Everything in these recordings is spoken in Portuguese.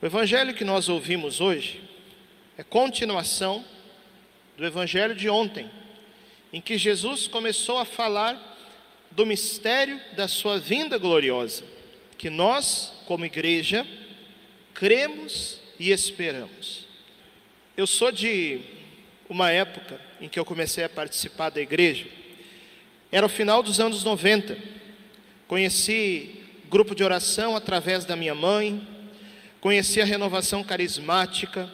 O evangelho que nós ouvimos hoje é continuação do evangelho de ontem, em que Jesus começou a falar do mistério da sua vinda gloriosa, que nós, como igreja, cremos e esperamos. Eu sou de uma época em que eu comecei a participar da igreja, era o final dos anos 90. Conheci grupo de oração através da minha mãe, conheci a renovação carismática,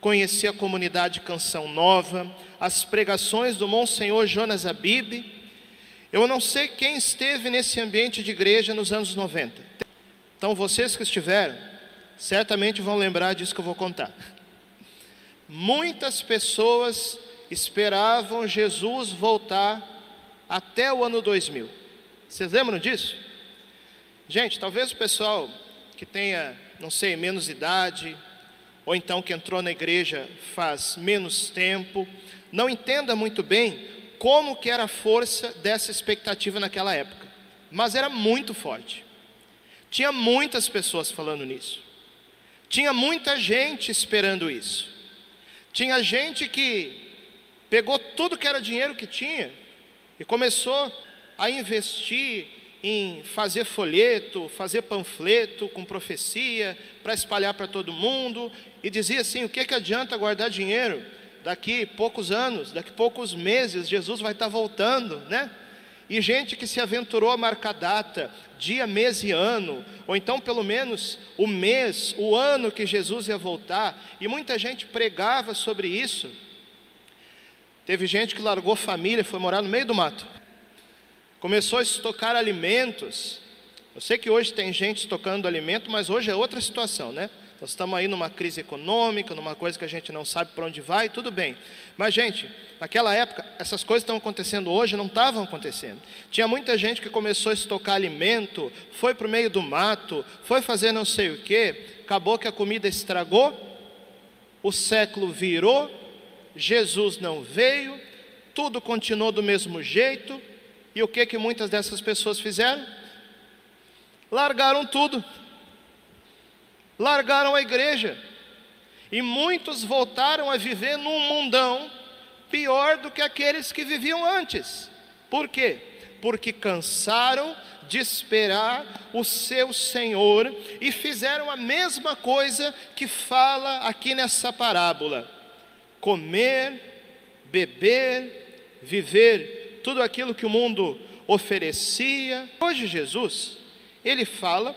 conheci a comunidade Canção Nova, as pregações do Monsenhor Jonas Abib. Eu não sei quem esteve nesse ambiente de igreja nos anos 90. Então, vocês que estiveram, certamente vão lembrar disso que eu vou contar. Muitas pessoas esperavam Jesus voltar até o ano 2000. Vocês lembram disso? Gente, talvez o pessoal que tenha, não sei, menos idade, ou então que entrou na igreja faz menos tempo, não entenda muito bem como que era a força dessa expectativa naquela época. Mas era muito forte. Tinha muitas pessoas falando nisso. Tinha muita gente esperando isso. Tinha gente que pegou tudo que era dinheiro que tinha e começou a investir em fazer folheto, fazer panfleto com profecia para espalhar para todo mundo e dizia assim: o que, que adianta guardar dinheiro? Daqui poucos anos, daqui poucos meses, Jesus vai estar voltando, né? E gente que se aventurou a marcar data, dia, mês e ano, ou então pelo menos o mês, o ano que Jesus ia voltar, e muita gente pregava sobre isso. Teve gente que largou família, foi morar no meio do mato, começou a estocar alimentos. Eu sei que hoje tem gente estocando alimento, mas hoje é outra situação, né? Nós estamos aí numa crise econômica, numa coisa que a gente não sabe para onde vai, tudo bem. Mas, gente, naquela época, essas coisas estão acontecendo hoje, não estavam acontecendo. Tinha muita gente que começou a estocar alimento, foi para o meio do mato, foi fazer não sei o que, acabou que a comida estragou, o século virou, Jesus não veio, tudo continuou do mesmo jeito, e o que que muitas dessas pessoas fizeram? Largaram tudo largaram a igreja. E muitos voltaram a viver num mundão pior do que aqueles que viviam antes. Por quê? Porque cansaram de esperar o seu Senhor e fizeram a mesma coisa que fala aqui nessa parábola: comer, beber, viver tudo aquilo que o mundo oferecia. Hoje Jesus, ele fala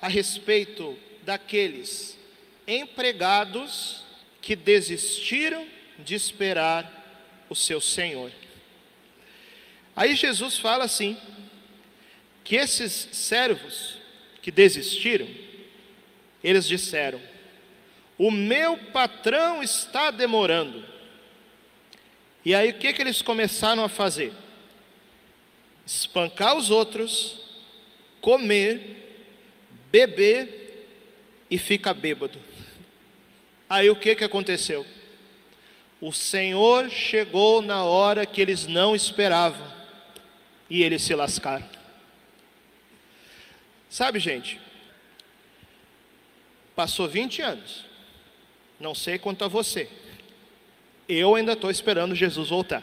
a respeito daqueles empregados que desistiram de esperar o seu Senhor. Aí Jesus fala assim: que esses servos que desistiram, eles disseram: O meu patrão está demorando. E aí o que, que eles começaram a fazer? Espancar os outros, comer, beber e fica bêbado. Aí o que, que aconteceu? O Senhor chegou na hora que eles não esperavam e eles se lascaram. Sabe, gente, passou 20 anos, não sei quanto a você, eu ainda estou esperando Jesus voltar.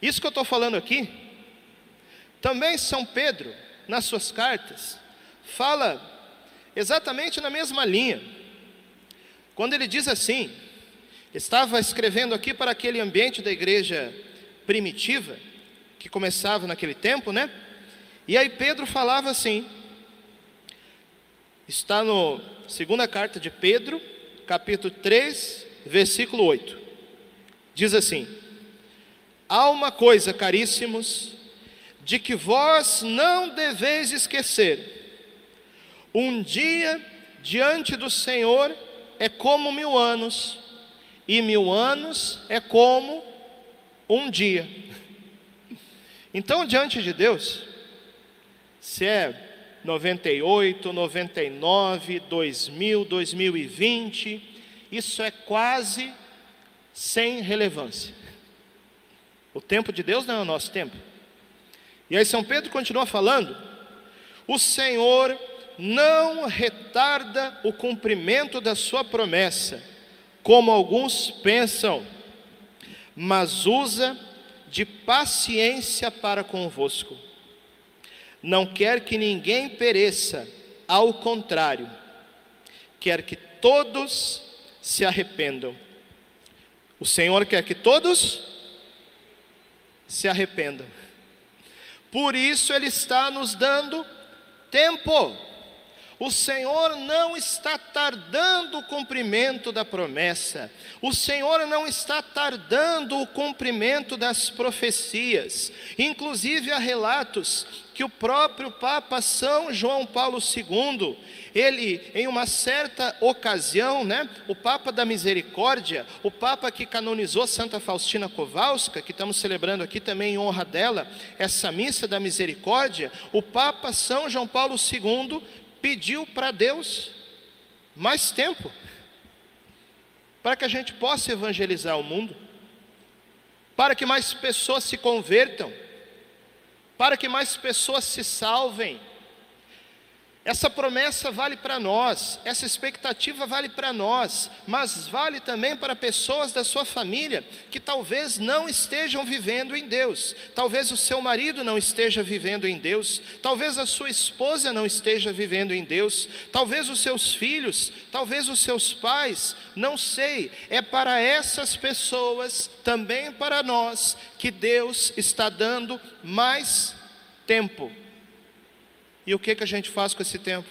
Isso que eu estou falando aqui, também São Pedro, nas suas cartas, fala exatamente na mesma linha. Quando ele diz assim, estava escrevendo aqui para aquele ambiente da igreja primitiva, que começava naquele tempo, né? E aí Pedro falava assim, está no segunda carta de Pedro, capítulo 3, versículo 8. Diz assim: Há uma coisa, caríssimos, de que vós não deveis esquecer um dia diante do Senhor é como mil anos, e mil anos é como um dia. Então, diante de Deus, se é 98, 99, 2000, 2020, isso é quase sem relevância. O tempo de Deus não é o nosso tempo. E aí São Pedro continua falando: o Senhor não retarda o cumprimento da sua promessa, como alguns pensam, mas usa de paciência para convosco. Não quer que ninguém pereça, ao contrário, quer que todos se arrependam. O Senhor quer que todos se arrependam. Por isso Ele está nos dando tempo. O Senhor não está tardando o cumprimento da promessa, o Senhor não está tardando o cumprimento das profecias. Inclusive, há relatos que o próprio Papa São João Paulo II, ele, em uma certa ocasião, né, o Papa da Misericórdia, o Papa que canonizou Santa Faustina Kowalska, que estamos celebrando aqui também em honra dela, essa missa da misericórdia, o Papa São João Paulo II pediu para Deus mais tempo, para que a gente possa evangelizar o mundo, para que mais pessoas se convertam, para que mais pessoas se salvem, essa promessa vale para nós, essa expectativa vale para nós, mas vale também para pessoas da sua família que talvez não estejam vivendo em Deus. Talvez o seu marido não esteja vivendo em Deus, talvez a sua esposa não esteja vivendo em Deus, talvez os seus filhos, talvez os seus pais, não sei. É para essas pessoas, também para nós, que Deus está dando mais tempo e o que, que a gente faz com esse tempo?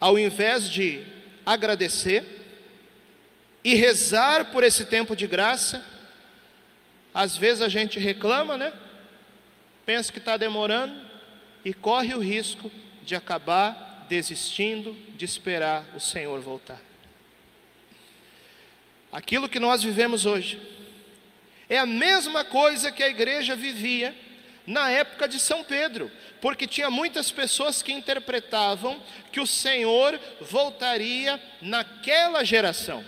Ao invés de agradecer e rezar por esse tempo de graça, às vezes a gente reclama, né? Pensa que está demorando e corre o risco de acabar desistindo de esperar o Senhor voltar. Aquilo que nós vivemos hoje é a mesma coisa que a igreja vivia na época de São Pedro, porque tinha muitas pessoas que interpretavam que o Senhor voltaria naquela geração.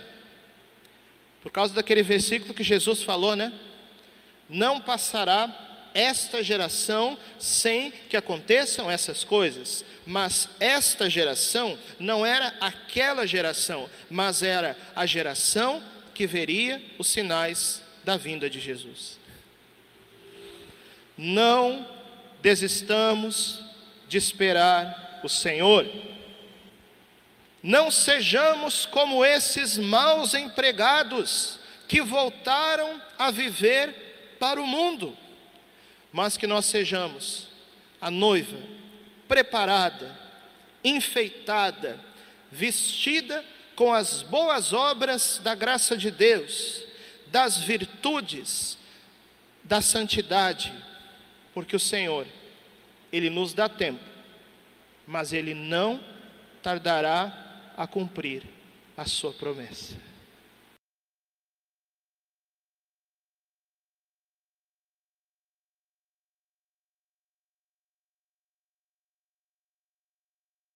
Por causa daquele versículo que Jesus falou, né? Não passará esta geração sem que aconteçam essas coisas. Mas esta geração não era aquela geração, mas era a geração que veria os sinais da vinda de Jesus. Não desistamos de esperar o Senhor. Não sejamos como esses maus empregados que voltaram a viver para o mundo, mas que nós sejamos a noiva preparada, enfeitada, vestida com as boas obras da graça de Deus, das virtudes, da santidade porque o Senhor, Ele nos dá tempo, mas Ele não tardará a cumprir a sua promessa.